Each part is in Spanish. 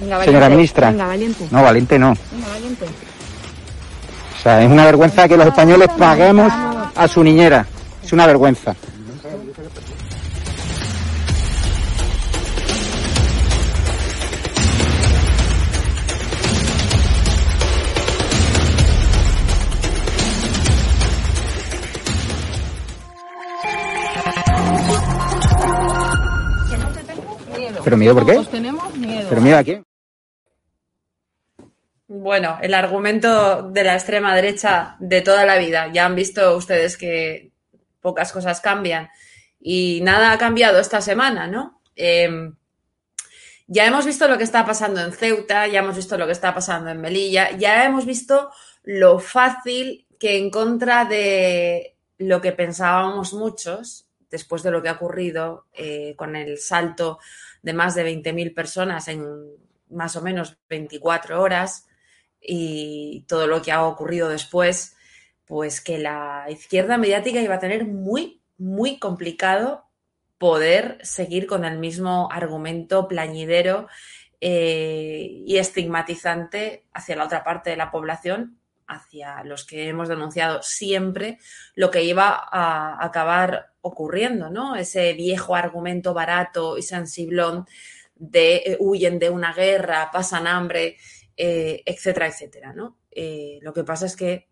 Venga, valiente. Señora ministra. Venga, valiente. No, valiente no. Venga, valiente. O sea, es una vergüenza que los españoles paguemos a su niñera. Es una vergüenza. Miedo. ¿Pero miedo por qué? Os tenemos miedo. ¿Pero mira a quién? Bueno, el argumento de la extrema derecha de toda la vida. Ya han visto ustedes que pocas cosas cambian y nada ha cambiado esta semana, ¿no? Eh, ya hemos visto lo que está pasando en Ceuta, ya hemos visto lo que está pasando en Melilla, ya hemos visto lo fácil que en contra de lo que pensábamos muchos, después de lo que ha ocurrido eh, con el salto de más de 20.000 personas en más o menos 24 horas, y todo lo que ha ocurrido después, pues que la izquierda mediática iba a tener muy, muy complicado poder seguir con el mismo argumento plañidero eh, y estigmatizante hacia la otra parte de la población, hacia los que hemos denunciado siempre lo que iba a acabar ocurriendo, ¿no? Ese viejo argumento barato y sensiblón de eh, huyen de una guerra, pasan hambre, eh, etcétera, etcétera, ¿no? Eh, lo que pasa es que,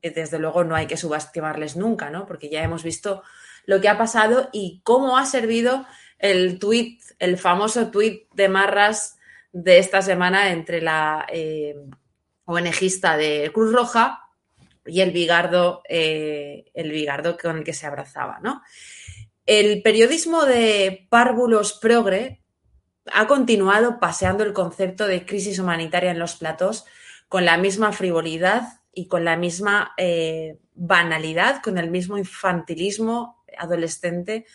eh, desde luego, no hay que subestimarles nunca, ¿no? Porque ya hemos visto lo que ha pasado y cómo ha servido el tuit, el famoso tuit de Marras de esta semana entre la eh, ONGista de Cruz Roja y el bigardo, el con el que se abrazaba, ¿no? El periodismo de párvulos progre ha continuado paseando el concepto de crisis humanitaria en los platos con la misma frivolidad y con la misma eh, banalidad, con el mismo infantilismo adolescente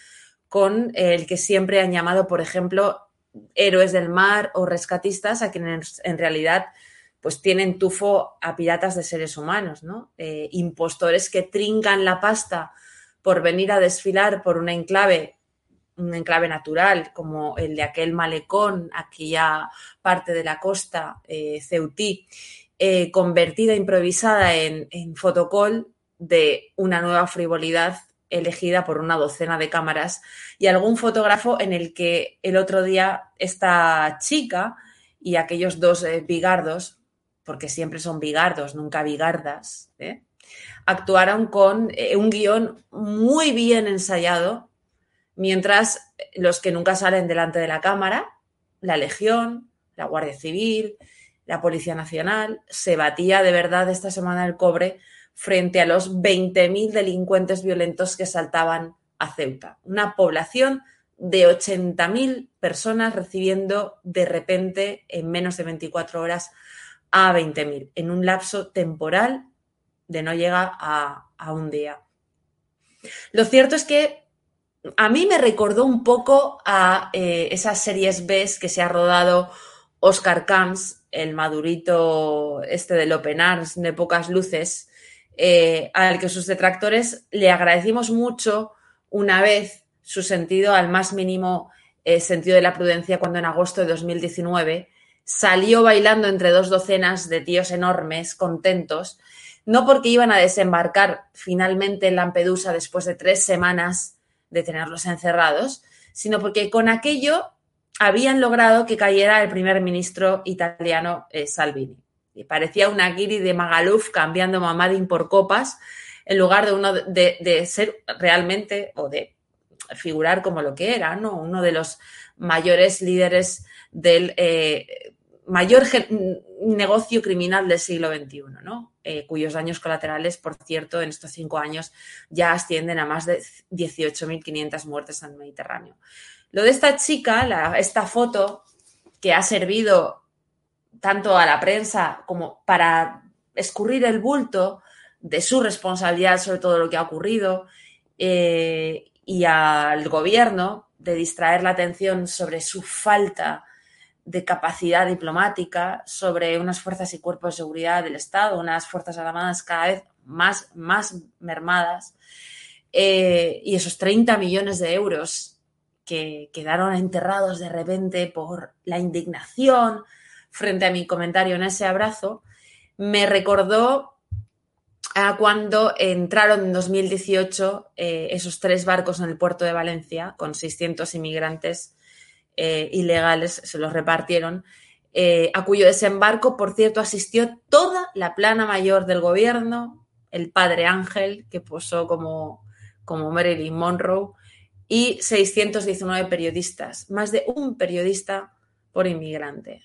con el que siempre han llamado, por ejemplo, héroes del mar o rescatistas, a quienes en realidad pues tienen tufo a piratas de seres humanos, ¿no? Eh, impostores que trincan la pasta por venir a desfilar por un enclave, un enclave natural, como el de aquel malecón, aquella parte de la costa, eh, Ceutí, eh, convertida, improvisada en, en fotocall de una nueva frivolidad elegida por una docena de cámaras y algún fotógrafo en el que el otro día esta chica y aquellos dos eh, bigardos, porque siempre son bigardos, nunca bigardas, actuaron con un guion muy bien ensayado, mientras los que nunca salen delante de la cámara, la Legión, la Guardia Civil, la Policía Nacional, se batía de verdad esta semana el cobre frente a los 20.000 delincuentes violentos que saltaban a Ceuta. Una población de 80.000 personas recibiendo de repente en menos de 24 horas a 20.000, en un lapso temporal de no llega a, a, un día. Lo cierto es que a mí me recordó un poco a eh, esas series B que se ha rodado Oscar Camps el madurito este del Open Arms de pocas luces, eh, al que sus detractores le agradecimos mucho una vez su sentido al más mínimo eh, sentido de la prudencia cuando en agosto de 2019 salió bailando entre dos docenas de tíos enormes, contentos, no porque iban a desembarcar finalmente en Lampedusa después de tres semanas de tenerlos encerrados, sino porque con aquello habían logrado que cayera el primer ministro italiano eh, Salvini. Y parecía una guiri de Magaluf cambiando Mamadin por copas, en lugar de uno de, de, ser realmente o de figurar como lo que era, ¿no? Uno de los mayores líderes del eh, mayor negocio criminal del siglo XXI, ¿no? Eh, cuyos daños colaterales, por cierto, en estos cinco años ya ascienden a más de 18.500 muertes en el Mediterráneo. Lo de esta chica, esta foto que ha servido tanto a la prensa como para escurrir el bulto de su responsabilidad sobre todo lo que ha ocurrido eh, y al gobierno de distraer la atención sobre su falta de capacidad diplomática, sobre unas fuerzas y cuerpos de seguridad del Estado, unas fuerzas armadas cada vez más, más mermadas, eh, y esos 30 millones de euros que quedaron enterrados de repente por la indignación frente a mi comentario en ese abrazo, me recordó a cuando entraron en 2018 eh, esos tres barcos en el puerto de Valencia con 600 inmigrantes eh, ilegales, se los repartieron, eh, a cuyo desembarco, por cierto, asistió toda la plana mayor del gobierno, el padre Ángel, que posó como, como Marilyn Monroe, y 619 periodistas, más de un periodista por inmigrante.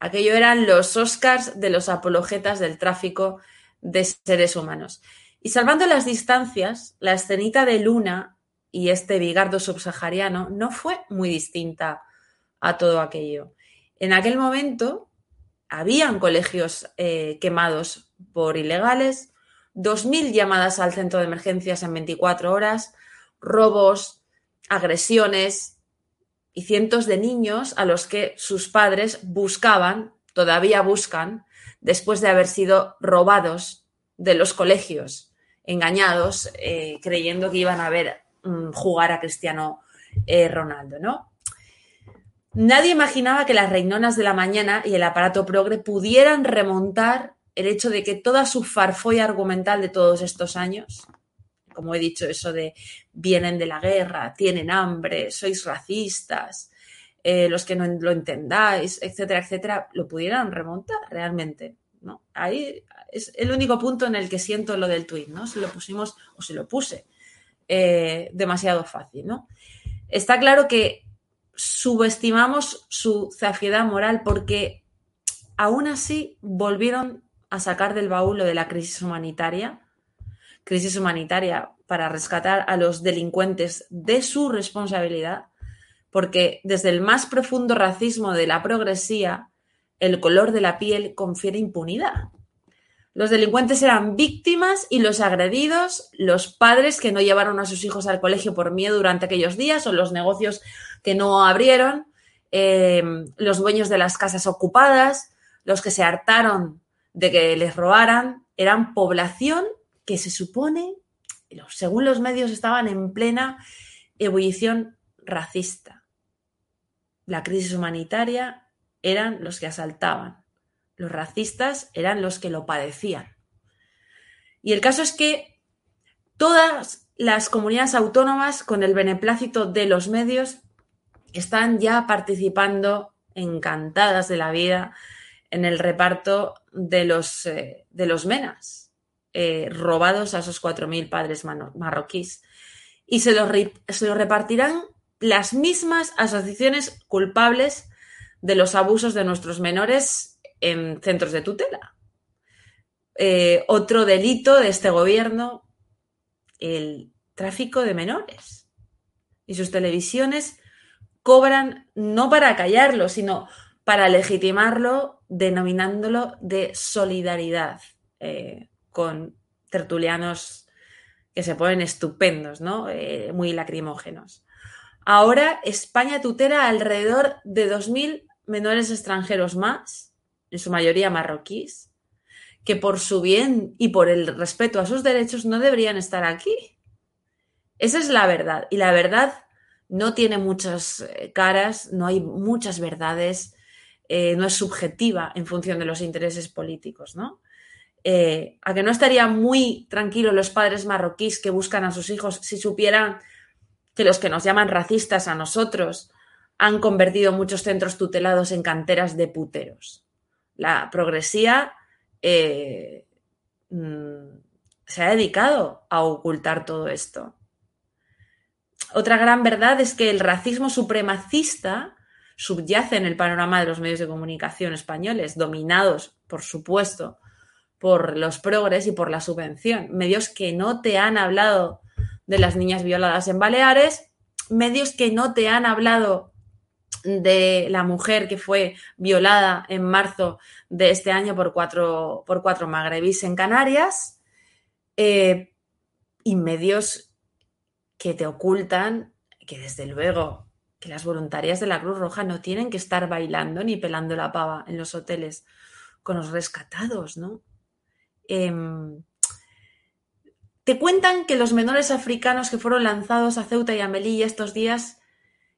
Aquello eran los Oscars de los apologetas del tráfico de seres humanos. Y salvando las distancias, la escenita de Luna y este bigardo subsahariano no fue muy distinta a todo aquello. En aquel momento habían colegios eh, quemados por ilegales, 2.000 llamadas al centro de emergencias en 24 horas, robos, agresiones y cientos de niños a los que sus padres buscaban, todavía buscan, después de haber sido robados de los colegios, engañados, eh, creyendo que iban a ver um, jugar a Cristiano eh, Ronaldo, ¿no? Nadie imaginaba que las reinonas de la mañana y el aparato progre pudieran remontar el hecho de que toda su farfolla argumental de todos estos años como he dicho, eso de vienen de la guerra, tienen hambre, sois racistas, eh, los que no lo entendáis, etcétera, etcétera, lo pudieran remontar realmente. ¿no? Ahí es el único punto en el que siento lo del tuit, ¿no? Se lo pusimos o se lo puse eh, demasiado fácil, ¿no? Está claro que subestimamos su zafiedad moral porque aún así volvieron a sacar del baúl lo de la crisis humanitaria crisis humanitaria para rescatar a los delincuentes de su responsabilidad, porque desde el más profundo racismo de la progresía, el color de la piel confiere impunidad. Los delincuentes eran víctimas y los agredidos, los padres que no llevaron a sus hijos al colegio por miedo durante aquellos días o los negocios que no abrieron, eh, los dueños de las casas ocupadas, los que se hartaron de que les robaran, eran población que se supone, según los medios, estaban en plena ebullición racista. La crisis humanitaria eran los que asaltaban los racistas eran los que lo padecían. Y el caso es que todas las comunidades autónomas, con el beneplácito de los medios, están ya participando encantadas de la vida en el reparto de los, eh, de los menas eh, robados a esos 4.000 padres marroquíes. Y se los, se los repartirán las mismas asociaciones culpables de los abusos de nuestros menores en centros de tutela. Eh, otro delito de este gobierno, el tráfico de menores. Y sus televisiones cobran no para callarlo, sino para legitimarlo, denominándolo de solidaridad eh, con tertulianos que se ponen estupendos, ¿no? Eh, muy lacrimógenos. Ahora España tutela alrededor de 2.000 menores extranjeros más en su mayoría marroquíes, que por su bien y por el respeto a sus derechos no deberían estar aquí. Esa es la verdad. Y la verdad no tiene muchas eh, caras, no hay muchas verdades, eh, no es subjetiva en función de los intereses políticos, ¿no? Eh, a que no estarían muy tranquilos los padres marroquíes que buscan a sus hijos si supieran que los que nos llaman racistas a nosotros han convertido muchos centros tutelados en canteras de puteros la progresía eh, mm, se ha dedicado a ocultar todo esto. Otra gran verdad es que el racismo supremacista subyace en el panorama de los medios de comunicación españoles, dominados, por supuesto, por los progres y por la subvención. Medios que no te han hablado de las niñas violadas en Baleares, medios que no te han hablado de la mujer que fue violada en marzo de este año por cuatro, por cuatro magrebís en Canarias eh, y medios que te ocultan que desde luego que las voluntarias de la Cruz Roja no tienen que estar bailando ni pelando la pava en los hoteles con los rescatados, ¿no? Em, te cuentan que los menores africanos que fueron lanzados a Ceuta y a Melilla estos días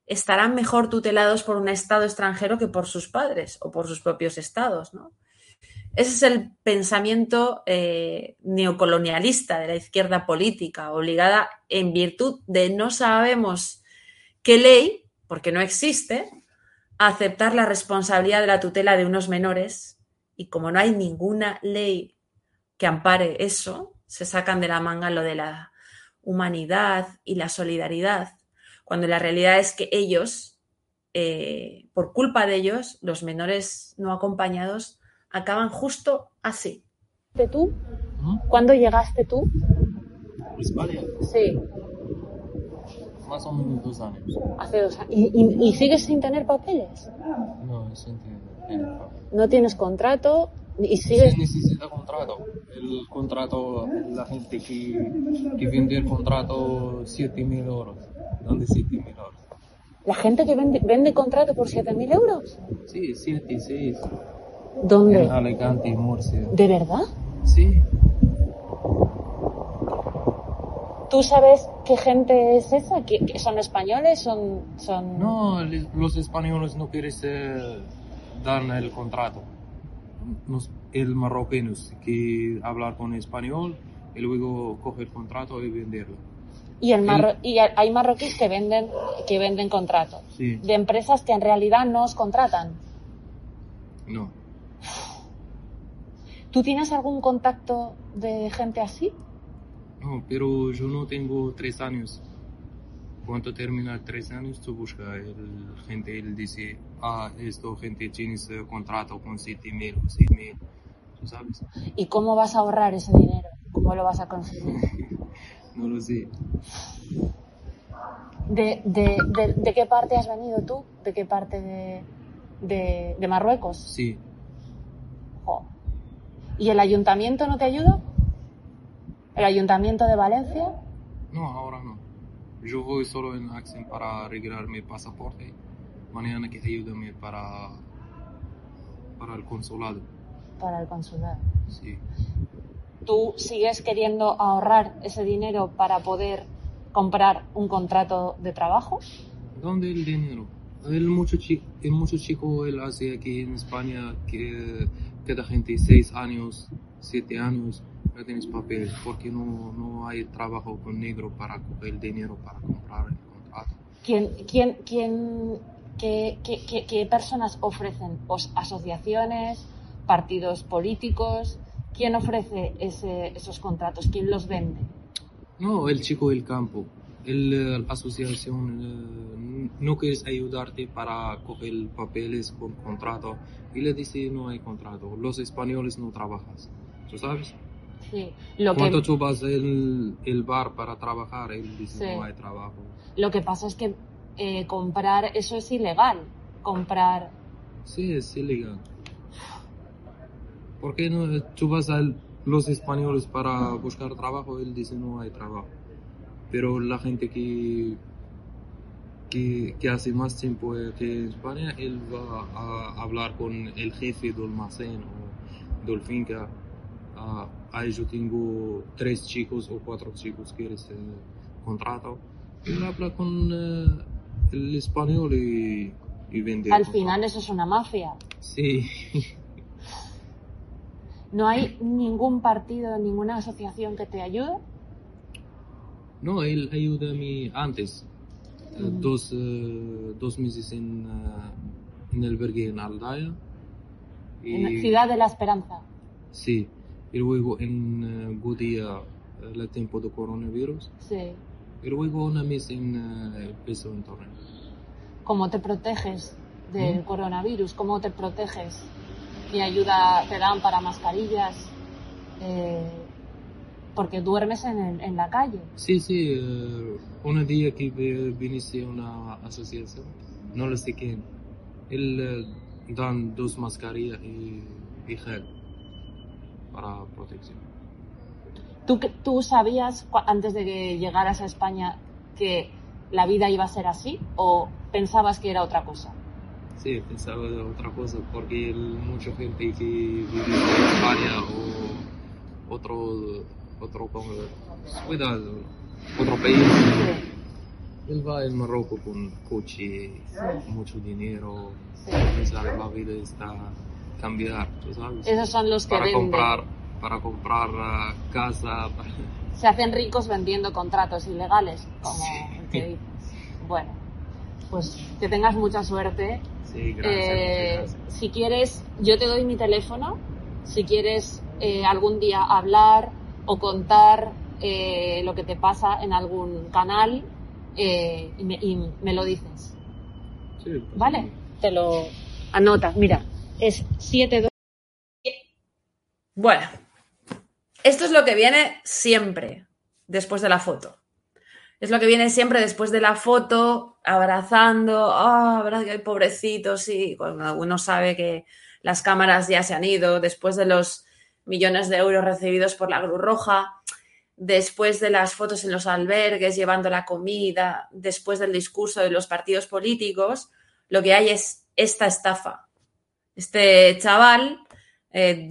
estarán mejor tutelados por un Estado extranjero que por sus padres o por sus propios estados. ¿no? Ese es el pensamiento eh, neocolonialista de la izquierda política, obligada en virtud de no sabemos qué ley, porque no existe, a aceptar la responsabilidad de la tutela de unos menores y como no hay ninguna ley que ampare eso, se sacan de la manga lo de la humanidad y la solidaridad cuando la realidad es que ellos, eh, por culpa de ellos, los menores no acompañados, acaban justo así. ¿Tú? ¿Cuándo llegaste tú? España. Sí. Más o menos dos años. Hace dos años. ¿Y, sigues sin tener papeles? No, sin tener papeles. ¿No tienes contrato? ¿Y sigues...? Sí, necesita contrato. El contrato, la gente que, que vende el contrato 7 mil euros. ¿Dónde 7.000 euros? ¿La gente que vende, vende contrato por 7.000 euros? Sí, 7, 6. ¿Dónde? En Alicante y Murcia. ¿De verdad? Sí. ¿Tú sabes qué gente es esa? ¿Que, son españoles? ¿Son, son...? No, los españoles no quieren dar el contrato. Los, el marroquino que hablar con español y luego coger el contrato y venderlo. Y, el y hay marroquíes que venden, que venden contratos. De empresas que en realidad no os contratan. No. ¿Tú tienes algún contacto de gente así? No, pero yo no tengo tres años. Cuando termina tres años, tú buscas el gente, él dice, ah, esto gente tiene contrato con siete mil o seis mil, ¿tú sabes? ¿Y cómo vas a ahorrar ese dinero? ¿Cómo lo vas a conseguir? no lo sé. ¿De, de, de, de qué parte has venido tú? ¿De qué parte de, de, de Marruecos? Sí, Jo. ¿Y el ayuntamiento no te ayuda? ¿El ayuntamiento de Valencia? no, ahora no. Yo voy solo en Accent para arreglar mi pasaporte. Mañana que ayúdame para, para el consulado. Para el consulado. Sí. ¿Tú sigues queriendo ahorrar ese dinero para poder comprar un contrato de trabajo? ¿Dónde el dinero? El mucho, chi- el mucho chico él hace aquí en España que queda gente seis años, siete años, no tienes papeles porque no, no hay trabajo con negro para coger el dinero para comprar el contrato. ¿Quién, quién, quién, qué, qué- qué- qué personas ofrecen? ¿Os- ¿Asociaciones? ¿Partidos políticos? ¿Quién ofrece ese- esos contratos? ¿Quién los vende? No, el chico del campo. El, eh, la asociación eh, no quiere ayudarte para coger papeles con contrato y le dice no hay contrato. Los españoles no trabajas. ¿Tú sabes? Sí. Lo Cuando que, tú vas al el bar para trabajar, él dice Sí. no hay trabajo. lo que pasa es que eh, comprar eso es ilegal. Comprar. Sí, es ilegal. ¿Por qué no tú vas a los españoles para buscar trabajo? Él dice no hay trabajo. Pero la gente que, que, que hace más tiempo que en España, él va a hablar con el jefe del almacén o del finca. Ah, ahí yo tengo tres chicos o cuatro chicos que eres contrato. Él habla con eh, el español y, y vende. Al final eso es una mafia. Sí. ¿No hay ningún partido, ninguna asociación que te ayude? No, él ayuda a mí antes. Eh, Mm. dos, eh, dos meses en, eh, en el albergue en Aldaya. En Ciudad de la Esperanza. Sí. Y luego en eh, el tiempo de coronavirus. Sí. Y luego una mes en el peso en Torre. ¿Cómo te proteges del ¿Mm? coronavirus? ¿Cómo te proteges? ¿Qué ayuda te dan para mascarillas? Eh, porque duermes en, el- en la calle. Sí, sí. eh, un día que vi- viniste a una asociación, no lo sé quién, él eh, dan dos mascarillas y, y gel para protección. ¿Tú, ¿Tú sabías antes de que llegaras a España que la vida iba a ser así o pensabas que era otra cosa? Sí, pensaba de otra cosa, porque mucha gente que vive en España o otro, otro como, cuidado, otro país, él va en Marruecos con coche, mucho dinero, pensar la vida está cambiar, ¿tú sabes? Esos son los que para venden. comprar, para comprar ah, casa, para- Se hacen ricos vendiendo contratos ilegales, como el que dices. Bueno, pues que tengas mucha suerte. Sí, gracias, Eh, gracias. Si quieres, yo te doy mi teléfono. Si quieres eh, algún día hablar o contar eh, lo que te pasa en algún canal, eh, y, me, y me lo dices. Sí, pues, ¿Vale? Te lo anota. Mira, es 72. Bueno, esto es lo que viene siempre después de la foto. Es lo que viene siempre después de la foto, abrazando, ah, verdad que hay pobrecitos, sí, cuando uno sabe que las cámaras ya se han ido, después de los millones de euros recibidos por la Cruz Roja, después de las fotos en los albergues llevando la comida, después del discurso de los partidos políticos, lo que hay es esta estafa. Este chaval eh,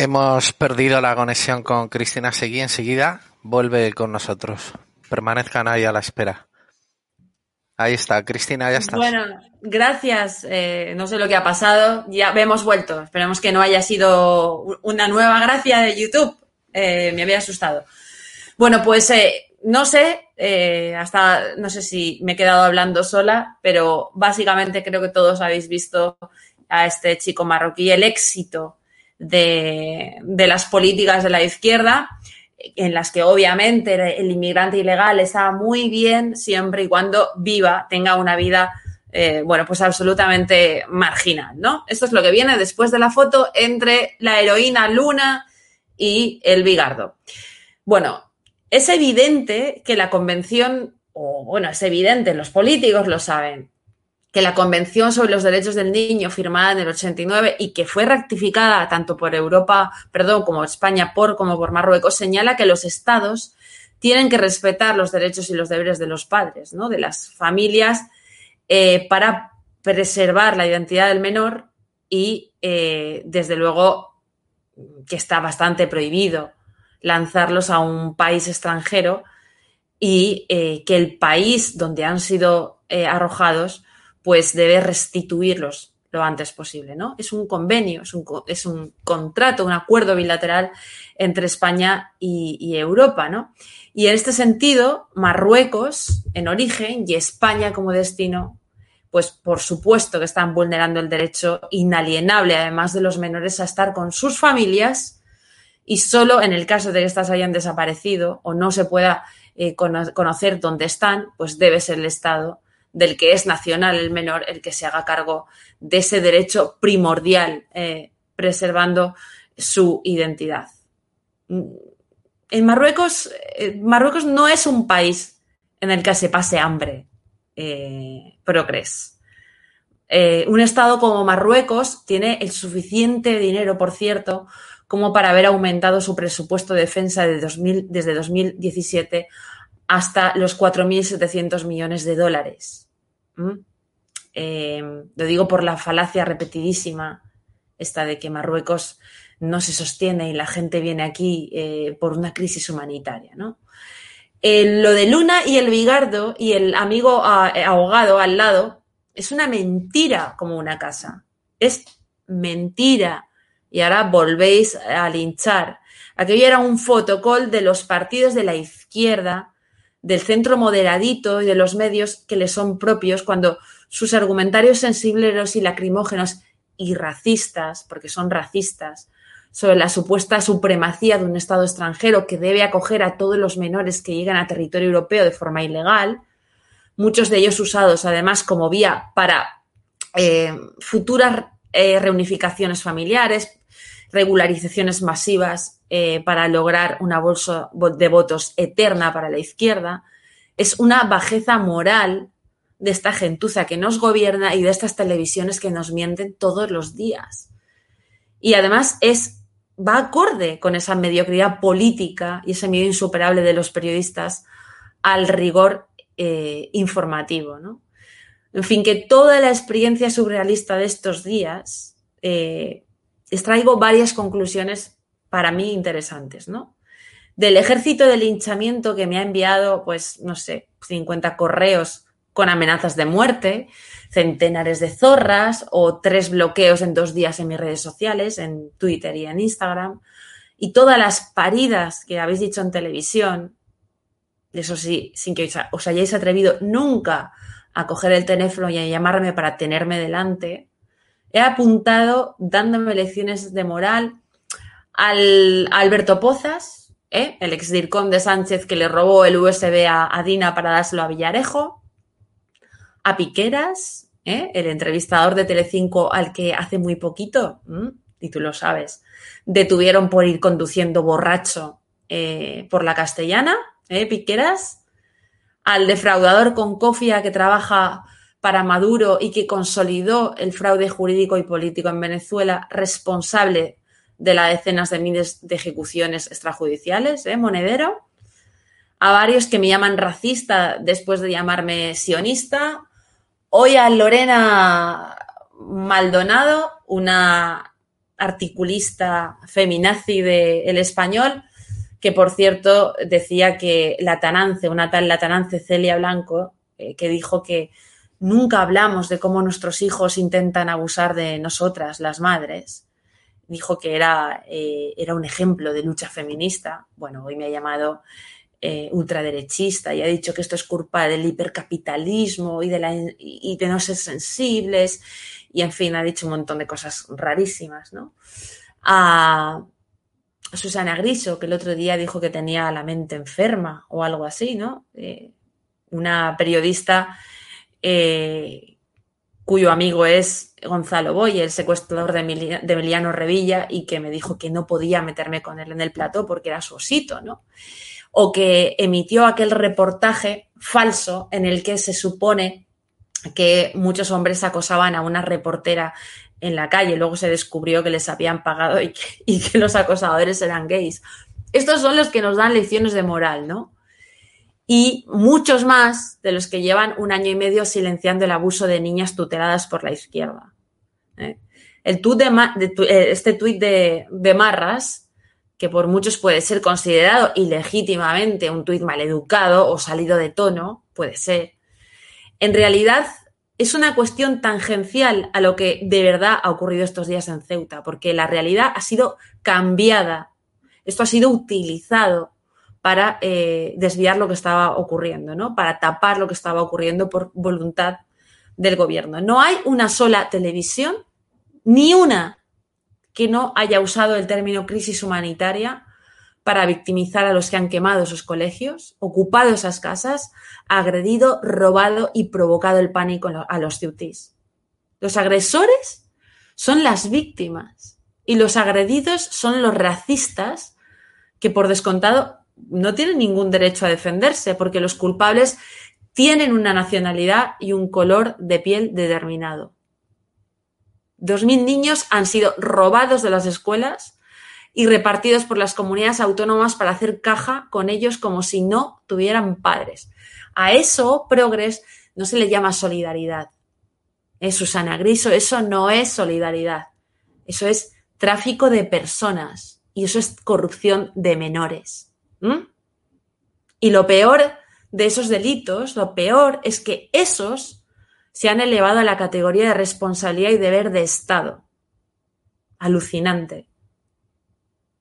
Hemos perdido la conexión con Cristina Seguí. Enseguida vuelve con nosotros. Permanezcan ahí a la espera. Ahí está, Cristina, ya estás. Bueno, gracias. Eh, no sé lo que ha pasado. Ya hemos vuelto. Esperemos que no haya sido una nueva gracia de YouTube. Eh, me había asustado. Bueno, pues eh, no sé, hasta no sé si me he quedado hablando sola, pero básicamente creo que todos habéis visto a este chico marroquí el éxito de, las políticas de la izquierda, en las que obviamente el inmigrante ilegal está muy bien siempre y cuando viva, tenga una vida, eh, bueno, pues absolutamente marginal, ¿no? Esto es lo que viene después de la foto entre la heroína Luna y el Bigardo. Bueno, es evidente que la convención, o bueno, es evidente, los políticos lo saben, que la Convención sobre los Derechos del Niño, firmada en el 89 y que fue rectificada tanto por Europa, perdón, como España por como por Marruecos, señala que los estados tienen que respetar los derechos y los deberes de los padres, ¿no? de las familias, eh, para preservar la identidad del menor y, eh, desde luego, que está bastante prohibido lanzarlos a un país extranjero y eh, que el país donde han sido arrojados pues debe restituirlos lo antes posible, ¿no? Es un convenio, es un, es un contrato, un acuerdo bilateral entre España y, y, Europa, ¿no? Y en este sentido, Marruecos en origen y España como destino, pues por supuesto que están vulnerando el derecho inalienable, además de los menores, a estar con sus familias y solo en el caso de que éstas hayan desaparecido o no se pueda eh, conocer dónde están, pues debe ser el Estado del que es nacional el menor el que se haga cargo de ese derecho primordial, eh, preservando su identidad. En Marruecos, eh, Marruecos no es un país en el que se pase hambre, eh, progres. Eh, un Estado como Marruecos tiene el suficiente dinero, por cierto, como para haber aumentado su presupuesto de defensa de 2000, desde 2017 hasta los 4.700 millones de dólares. ¿Mm? Eh, lo digo por la falacia repetidísima esta de que Marruecos no se sostiene y la gente viene aquí eh, por una crisis humanitaria. ¿no? Eh, lo de Luna y el Bigardo y el amigo ahogado al lado es una mentira como una casa. Es mentira y ahora volvéis a linchar. Aquello era un fotocall de los partidos de la izquierda, del centro moderadito y de los medios que le son propios cuando sus argumentarios sensibleros y lacrimógenos y racistas, porque son racistas, sobre la supuesta supremacía de un Estado extranjero que debe acoger a todos los menores que llegan a territorio europeo de forma ilegal, muchos de ellos usados además como vía para eh, futuras eh, reunificaciones familiares, regularizaciones masivas eh, para lograr una bolsa de votos eterna para la izquierda, es una bajeza moral de esta gentuza que nos gobierna y de estas televisiones que nos mienten todos los días. Y además es, va acorde con esa mediocridad política y ese miedo insuperable de los periodistas al rigor eh, informativo. ¿no? En fin, que toda la experiencia surrealista de estos días eh, extraigo varias conclusiones para mí interesantes, ¿no? Del ejército de linchamiento que me ha enviado, pues, no sé, 50 correos con amenazas de muerte, centenares de zorras o tres bloqueos en dos días en mis redes sociales, en Twitter y en Instagram, y todas las paridas que habéis dicho en televisión, eso sí, sin que os hayáis atrevido nunca a coger el teléfono y a llamarme para tenerme delante, he apuntado dándome lecciones de moral al Alberto Pozas, ¿eh? el ex DIRCOM de Sánchez que le robó el USB a, a Dina para dárselo a Villarejo, a Piqueras, ¿eh? el entrevistador de Telecinco al que hace muy poquito, y tú lo sabes, detuvieron por ir conduciendo borracho eh, por la castellana. Piqueras, al defraudador con cofia que trabaja para Maduro y que consolidó el fraude jurídico y político en Venezuela, responsable de las decenas de miles de ejecuciones extrajudiciales, ¿eh? Monedero. A varios que me llaman racista después de llamarme sionista. Hoy a Lorena Maldonado, una articulista feminazi de El Español, que por cierto decía que la Tanance, una tal Latanance Celia Blanco, eh, que dijo que nunca hablamos de cómo nuestros hijos intentan abusar de nosotras, las madres. Dijo que era, eh, era un ejemplo de lucha feminista. Bueno, hoy me ha llamado eh, ultraderechista y ha dicho que esto es culpa del hipercapitalismo y de, la, y de no ser sensibles. Y en fin, ha dicho un montón de cosas rarísimas, ¿no? A Susana Griso, que el otro día dijo que tenía la mente enferma o algo así, ¿no? Eh, una periodista eh, cuyo amigo es Gonzalo Boy, el secuestrador de, de, Emiliano Revilla, y que me dijo que no podía meterme con él en el plató porque era su osito, ¿no? O que emitió aquel reportaje falso en el que se supone que muchos hombres acosaban a una reportera en la calle. Luego se descubrió que les habían pagado y que, y que los acosadores eran gays. Estos son los que nos dan lecciones de moral, ¿no? Y muchos más de los que llevan un año y medio silenciando el abuso de niñas tuteladas por la izquierda. ¿eh? El tuit de, de, este tuit de, de, Marras, que por muchos puede ser considerado ilegítimamente un tuit maleducado o salido de tono, puede ser, en realidad es una cuestión tangencial a lo que de verdad ha ocurrido estos días en Ceuta, porque la realidad ha sido cambiada. Esto ha sido utilizado para eh, desviar lo que estaba ocurriendo, ¿no? Para tapar lo que estaba ocurriendo por voluntad del gobierno. No hay una sola televisión, ni una, que no haya usado el término crisis humanitaria para victimizar a los que han quemado esos colegios, ocupado esas casas, agredido, robado y provocado el pánico a los ciutis. Los agresores son las víctimas y los agredidos son los racistas que por descontado no tienen ningún derecho a defenderse porque los culpables tienen una nacionalidad y un color de piel determinado. Dos mil niños han sido robados de las escuelas y repartidos por las comunidades autónomas para hacer caja con ellos como si no tuvieran padres. A eso, Progres, no se le llama solidaridad. Es Susana Griso, eso no es solidaridad. Eso es tráfico de personas y eso es corrupción de menores. ¿Mm? Y lo peor de esos delitos, lo peor es que esos se han elevado a la categoría de responsabilidad y deber de Estado. Alucinante.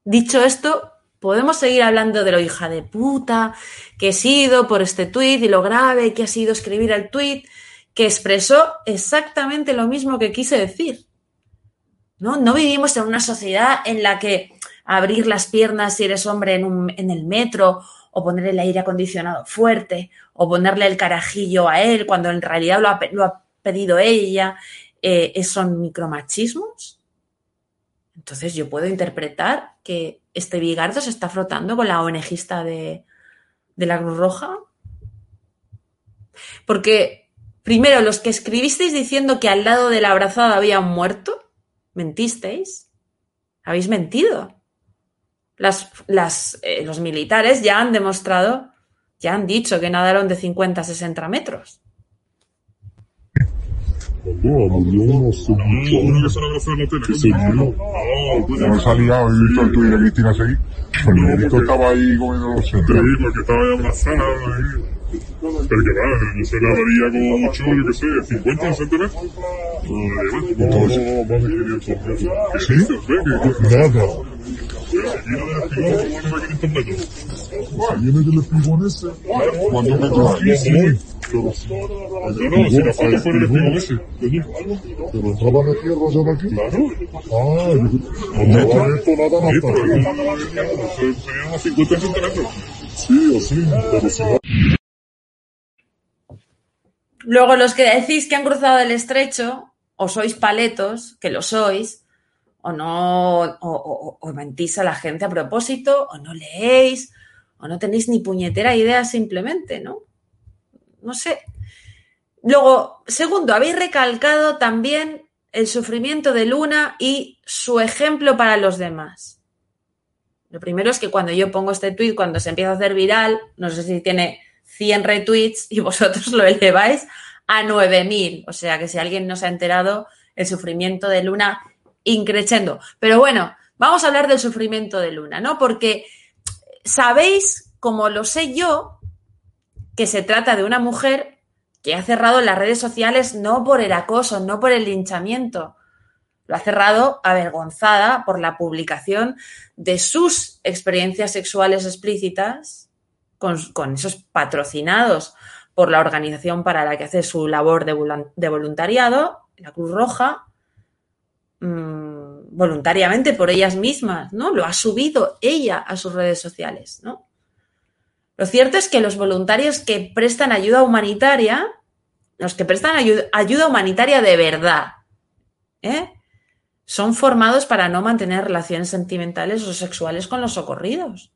Dicho esto, podemos seguir hablando de lo hija de puta que he sido por este tuit y lo grave que ha sido escribir el tuit que expresó exactamente lo mismo que quise decir. ¿No? no vivimos en una sociedad en la que abrir las piernas si eres hombre en, el metro o ponerle el aire acondicionado fuerte o ponerle el carajillo a él cuando en realidad lo ha, pedido ella, eh, ¿son micromachismos? Entonces yo puedo interpretar que este Bigardo se está frotando con la ONGista de, de la Cruz Roja. Porque, primero, los que escribisteis diciendo que al lado de la abrazada había un muerto, mentisteis. Habéis mentido las, las, eh, los militares ya han demostrado, ya han dicho que nadaron de 50 a 60 metros. No, murió unos que se murió. No salía, he visto el tuyo de Cristina Seguí. El negrito estaba ahí comiendo los centros. Sí, porque estaba ahí abrazada ahí. Pero que va, yo se la daría como mucho, yo qué sé, 50 centímetros. Entonces, más de 500 metros. ¿Sí? Nada. Viene del espigón ese. Cuando me. Pero si, la tierra aquí. No esto nada más para Serían unos 50 centímetros. Sí, así, pero si no. Luego, los que decís que han cruzado el estrecho, o sois paletos, que lo sois, o no, o, mentís a la gente a propósito, o no leéis, o no tenéis ni puñetera idea simplemente, ¿no? No sé. Luego, segundo, habéis recalcado también el sufrimiento de Luna y su ejemplo para los demás. Lo primero es que cuando yo pongo este tweet, cuando se empieza a hacer viral, no sé si tiene 100 retweets y vosotros lo eleváis a 9000. O sea que si alguien no se ha enterado, el sufrimiento de Luna increchendo. Pero bueno, vamos a hablar del sufrimiento de Luna, ¿no? Porque sabéis, como lo sé yo, que se trata de una mujer que ha cerrado las redes sociales no por el acoso, no por el linchamiento. Lo ha cerrado avergonzada por la publicación de sus experiencias sexuales explícitas con, esos patrocinados por la organización para la que hace su labor de voluntariado, la Cruz Roja, mmm, voluntariamente por ellas mismas, ¿no? Lo ha subido ella a sus redes sociales, ¿no? Lo cierto es que los voluntarios que prestan ayuda humanitaria, los que prestan ayuda, ayuda humanitaria de verdad, ¿eh? son formados para no mantener relaciones sentimentales o sexuales con los socorridos.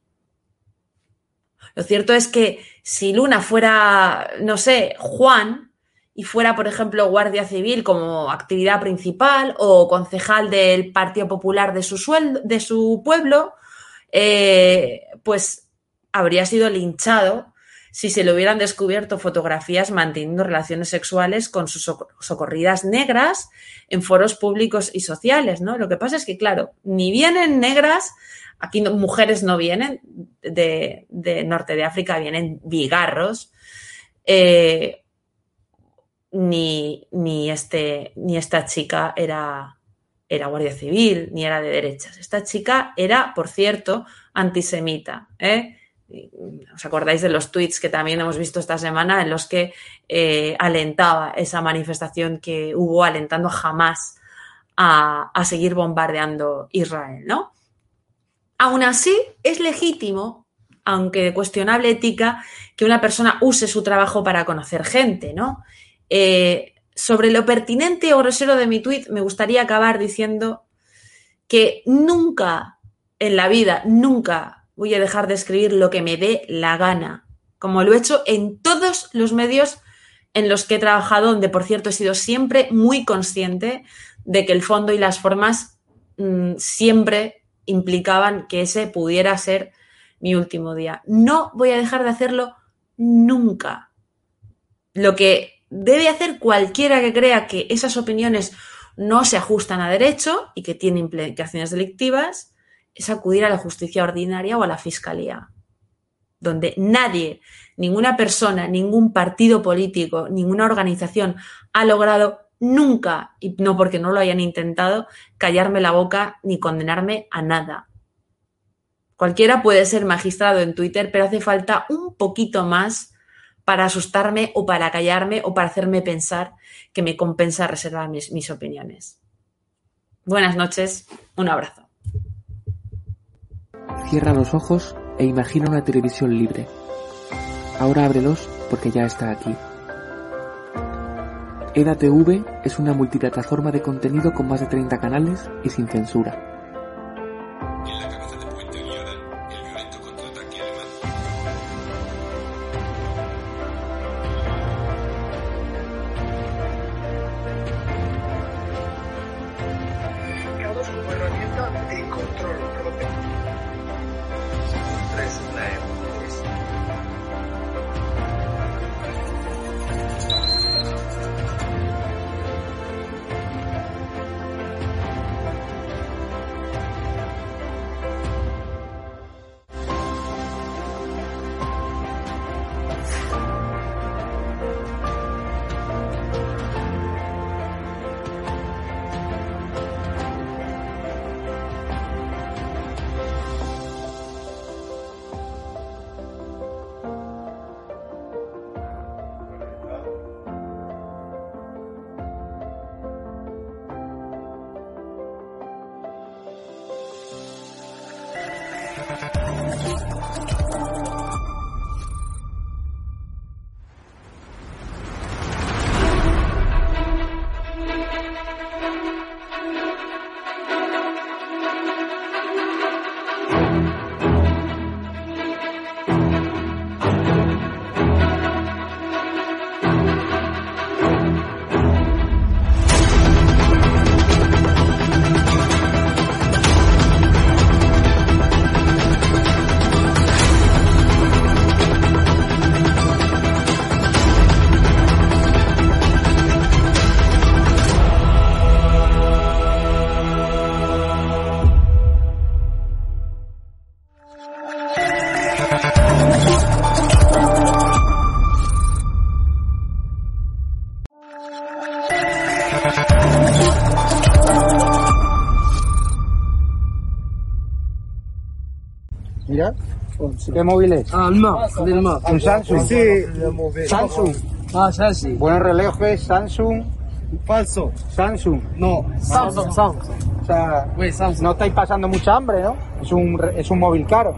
Lo cierto es que si Luna fuera, no sé, Juan, y fuera, por ejemplo, Guardia Civil como actividad principal o concejal del Partido Popular de su, sueldo, de su pueblo, eh, pues habría sido linchado si se le hubieran descubierto fotografías manteniendo relaciones sexuales con sus socorridas negras en foros públicos y sociales, ¿no? Lo que pasa es que, claro, ni vienen negras, aquí mujeres no vienen de, de, Norte de África, vienen bigarros, eh, ni, ni, este, ni esta chica era, era guardia civil, ni era de derechas. Esta chica era, por cierto, antisemita, ¿eh? ¿Os acordáis de los tweets que también hemos visto esta semana en los que eh, alentaba esa manifestación que hubo alentando jamás a, a seguir bombardeando Israel, ¿no? Aún así, es legítimo, aunque de cuestionable ética, que una persona use su trabajo para conocer gente, ¿no? Eh, sobre lo pertinente o grosero de mi tweet, me gustaría acabar diciendo que nunca en la vida, nunca voy a dejar de escribir lo que me dé la gana, como lo he hecho en todos los medios en los que he trabajado, donde por cierto he sido siempre muy consciente de que el fondo y las formas mmm, siempre implicaban que ese pudiera ser mi último día. No voy a dejar de hacerlo nunca. Lo que debe hacer cualquiera que crea que esas opiniones no se ajustan a derecho y que tienen implicaciones delictivas es acudir a la justicia ordinaria o a la fiscalía, donde nadie, ninguna persona, ningún partido político, ninguna organización ha logrado nunca, y no porque no lo hayan intentado, callarme la boca ni condenarme a nada. Cualquiera puede ser magistrado en Twitter, pero hace falta un poquito más para asustarme o para callarme o para hacerme pensar que me compensa reservar mis, opiniones. Buenas noches, un abrazo. Cierra los ojos e imagina una televisión libre. Ahora ábrelos porque ya está aquí. EDATV es una multiplataforma de contenido con más de 30 canales y sin censura. ¿Qué móvil es? Allemand, allemand. Un Samsung. Sí. Samsung. Ah, ya sí. Buen reloj es Samsung. Falso. Samsung. No, Samsung, Samsung. O sea, no estáis pasando mucha hambre, ¿no? Es un, es un móvil caro.